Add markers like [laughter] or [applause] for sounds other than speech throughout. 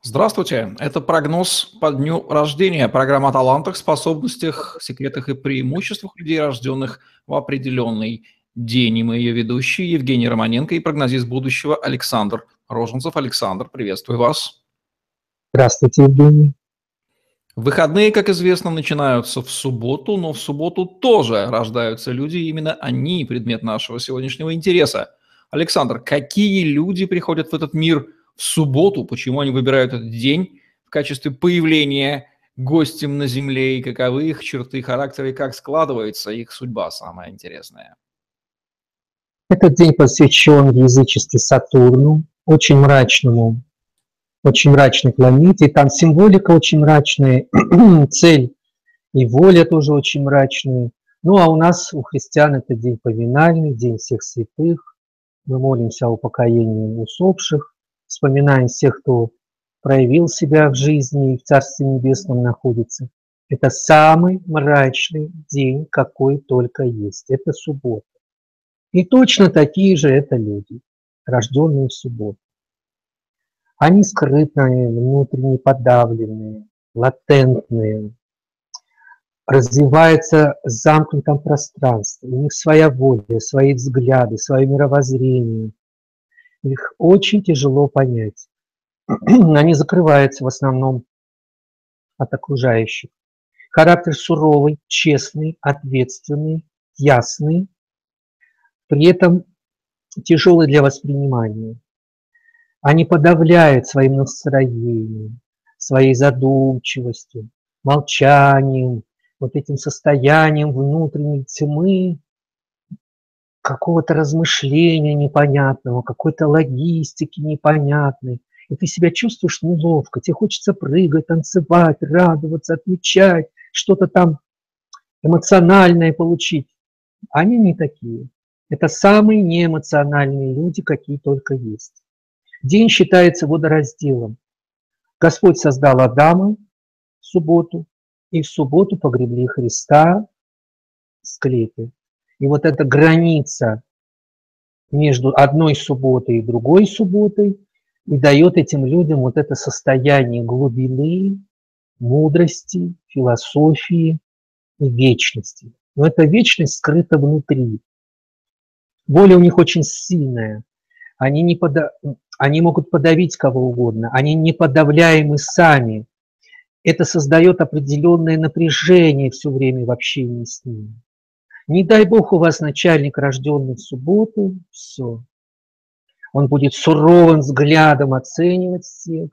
Здравствуйте. Это прогноз по дню рождения. Программа о талантах, способностях, секретах и преимуществах людей, рожденных в определенный день. И мы ее ведущие Евгений Романенко и прогнозист будущего Александр Роженцев. Александр, приветствую вас. Здравствуйте, Евгений. Выходные, как известно, начинаются в субботу, но в субботу тоже рождаются люди, и именно они предмет нашего сегодняшнего интереса. Александр, какие люди приходят в этот мир – в субботу, почему они выбирают этот день в качестве появления гостем на Земле, и каковы их черты характера, и как складывается их судьба, самая интересная. Этот день посвящен язычестве Сатурну, очень мрачному, очень мрачной планете. Там символика очень мрачная, [clears throat] цель и воля тоже очень мрачные. Ну, а у нас, у христиан, это день поминальный, день всех святых. Мы молимся о упокоении усопших вспоминаем всех, кто проявил себя в жизни и в Царстве Небесном находится. Это самый мрачный день, какой только есть. Это суббота. И точно такие же это люди, рожденные в субботу. Они скрытные, внутренне подавленные, латентные, развиваются в замкнутом пространстве. У них своя воля, свои взгляды, свое мировоззрение, их очень тяжело понять. [clears throat] Они закрываются в основном от окружающих. Характер суровый, честный, ответственный, ясный, при этом тяжелый для воспринимания. Они подавляют своим настроением, своей задумчивостью, молчанием, вот этим состоянием внутренней тьмы, какого-то размышления непонятного, какой-то логистики непонятной. И ты себя чувствуешь неловко, тебе хочется прыгать, танцевать, радоваться, отмечать, что-то там эмоциональное получить. Они не такие. Это самые неэмоциональные люди, какие только есть. День считается водоразделом. Господь создал Адама в субботу, и в субботу погребли Христа в склепе. И вот эта граница между одной субботой и другой субботой и дает этим людям вот это состояние глубины, мудрости, философии и вечности. Но эта вечность скрыта внутри. Воля у них очень сильная. Они, не пода... они могут подавить кого угодно. Они не подавляемы сами. Это создает определенное напряжение все время в общении с ними. Не дай бог у вас начальник, рожденный в субботу, все. Он будет суровым взглядом оценивать всех,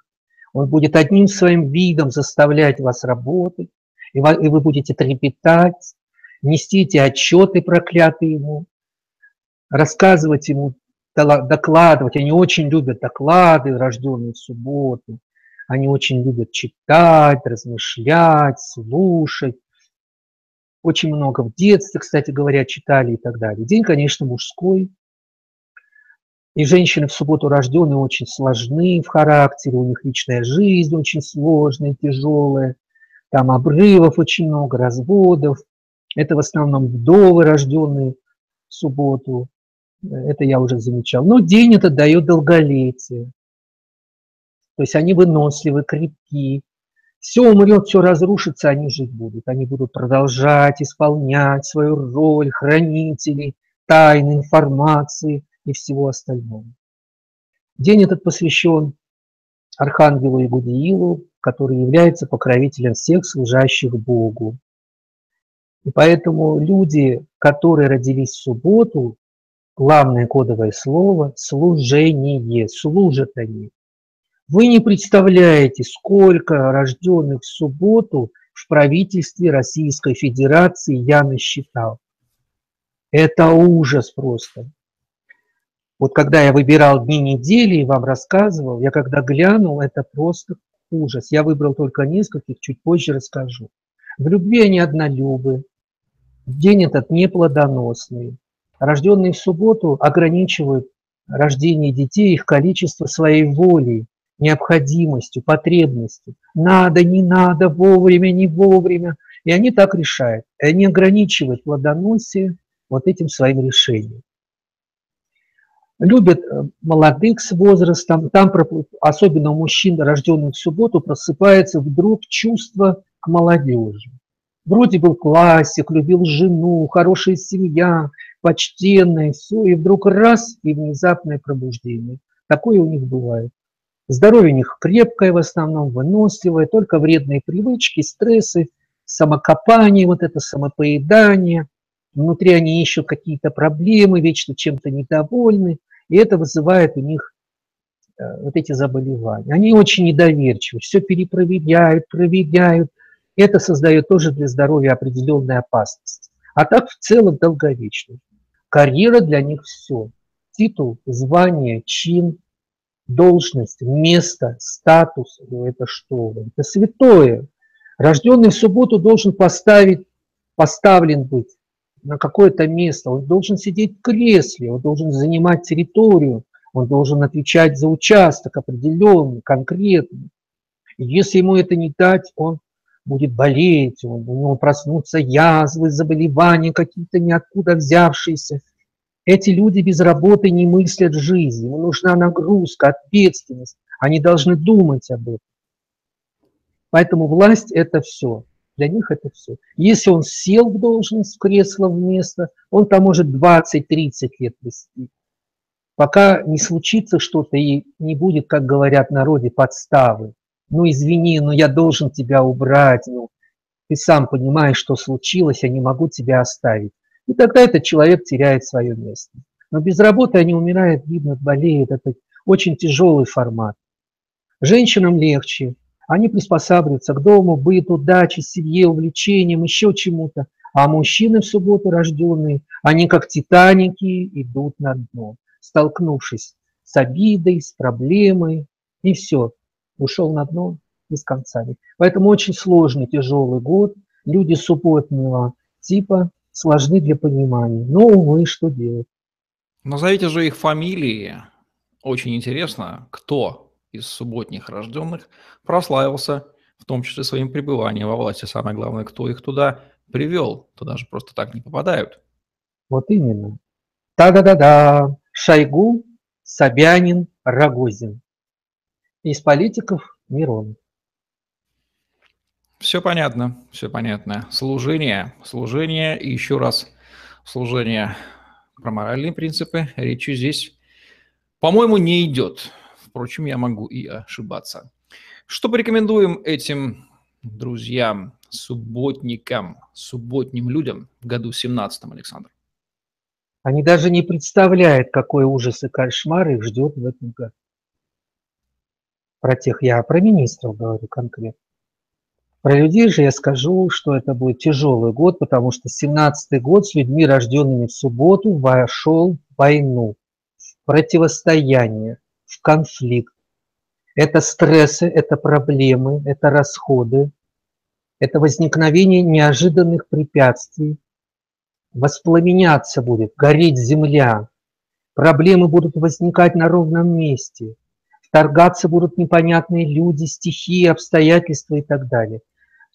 он будет одним своим видом заставлять вас работать, и вы будете трепетать, нести эти отчеты проклятые ему, рассказывать ему, докладывать. Они очень любят доклады, рожденные в субботу. Они очень любят читать, размышлять, слушать очень много в детстве, кстати говоря, читали и так далее. День, конечно, мужской. И женщины в субботу рожденные очень сложны в характере, у них личная жизнь очень сложная, тяжелая. Там обрывов очень много, разводов. Это в основном вдовы, рожденные в субботу. Это я уже замечал. Но день это дает долголетие. То есть они выносливы, крепкие все умрет, все разрушится, они жить будут. Они будут продолжать исполнять свою роль хранителей тайны, информации и всего остального. День этот посвящен Архангелу Игудиилу, который является покровителем всех служащих Богу. И поэтому люди, которые родились в субботу, главное кодовое слово – служение, служат они. Вы не представляете, сколько рожденных в субботу в правительстве Российской Федерации я насчитал. Это ужас просто. Вот когда я выбирал дни недели и вам рассказывал, я когда глянул, это просто ужас. Я выбрал только нескольких, чуть позже расскажу. В любви они однолюбы. День этот неплодоносный. Рожденные в субботу ограничивают рождение детей, их количество своей волей необходимостью, потребностью. Надо, не надо, вовремя, не вовремя. И они так решают. И они ограничивают плодоносие вот этим своим решением. любят э, молодых с возрастом, там особенно у мужчин, рожденных в субботу, просыпается вдруг чувство к молодежи. Вроде был классик, любил жену, хорошая семья, почтенная, все, и вдруг раз, и внезапное пробуждение. Такое у них бывает. Здоровье у них крепкое в основном, выносливое, только вредные привычки, стрессы, самокопание, вот это самопоедание. Внутри они ищут какие-то проблемы, вечно чем-то недовольны, и это вызывает у них э, вот эти заболевания. Они очень недоверчивы, все перепроверяют, проверяют. Это создает тоже для здоровья определенную опасность. А так в целом долговечно. Карьера для них все. Титул, звание, чин, должность, место, статус. Ну, это что? Это святое. Рожденный в субботу должен поставить, поставлен быть на какое-то место, он должен сидеть в кресле, он должен занимать территорию, он должен отвечать за участок определенный, конкретный. И если ему это не дать, он будет болеть, он, у него проснутся язвы, заболевания какие-то ниоткуда взявшиеся. Эти люди без работы не мыслят жизни, им нужна нагрузка, ответственность, они должны думать об этом. Поэтому власть – это все. Для них это все. Если он сел в должность, в кресло, в место, он там может 20-30 лет вести. Пока не случится что-то и не будет, как говорят народе, подставы. Ну, извини, но я должен тебя убрать. Ну, ты сам понимаешь, что случилось, я не могу тебя оставить. И тогда этот человек теряет свое место. Но без работы они умирают, гибнут, болеют. Это очень тяжелый формат. Женщинам легче, они приспосабливаются к дому, быту, даче, семье, увлечениям, еще чему-то. А мужчины в субботу рожденные, они как титаники идут на дно, столкнувшись с обидой, с проблемой, и все, ушел на дно без конца. Поэтому очень сложный, тяжелый год. Люди субботнего типа сложны для понимания. Но, увы, что делать? Назовите же их фамилии. Очень интересно, кто из субботних рожденных прославился, в том числе своим пребыванием во власти. Самое главное, кто их туда привел. Туда же просто так не попадают. Вот именно. Та-да-да-да. Шойгу, Собянин, Рогозин. Из политиков Мирон. Все понятно, все понятно. Служение, служение и еще раз служение. Про моральные принципы речи здесь, по-моему, не идет. Впрочем, я могу и ошибаться. Что порекомендуем этим друзьям, субботникам, субботним людям в году 17 Александр? Они даже не представляют, какой ужас и кошмар их ждет в этом году. Про тех я про министров говорю конкретно. Про людей же я скажу, что это будет тяжелый год, потому что 17-й год с людьми, рожденными в субботу, вошел в войну, в противостояние, в конфликт. Это стрессы, это проблемы, это расходы, это возникновение неожиданных препятствий. Воспламеняться будет, гореть земля. Проблемы будут возникать на ровном месте. Вторгаться будут непонятные люди, стихии, обстоятельства и так далее.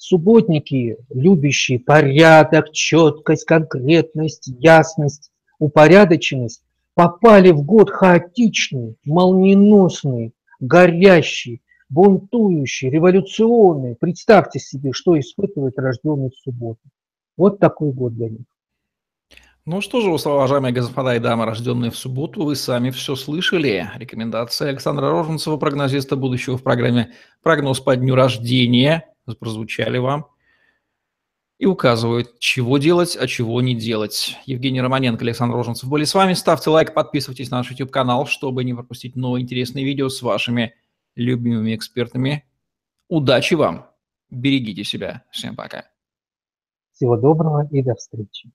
Субботники, любящие порядок, четкость, конкретность, ясность, упорядоченность, попали в год хаотичный, молниеносный, горящий, бунтующий, революционный. Представьте себе, что испытывает рожденный в субботу. Вот такой год для них. Ну что же, уважаемые господа и дамы, рожденные в субботу, вы сами все слышали. Рекомендации Александра Роженцева, прогнозиста будущего в программе «Прогноз по дню рождения» прозвучали вам и указывают, чего делать, а чего не делать. Евгений Романенко, Александр Роженцев были с вами. Ставьте лайк, подписывайтесь на наш YouTube-канал, чтобы не пропустить новые интересные видео с вашими любимыми экспертами. Удачи вам! Берегите себя. Всем пока. Всего доброго и до встречи.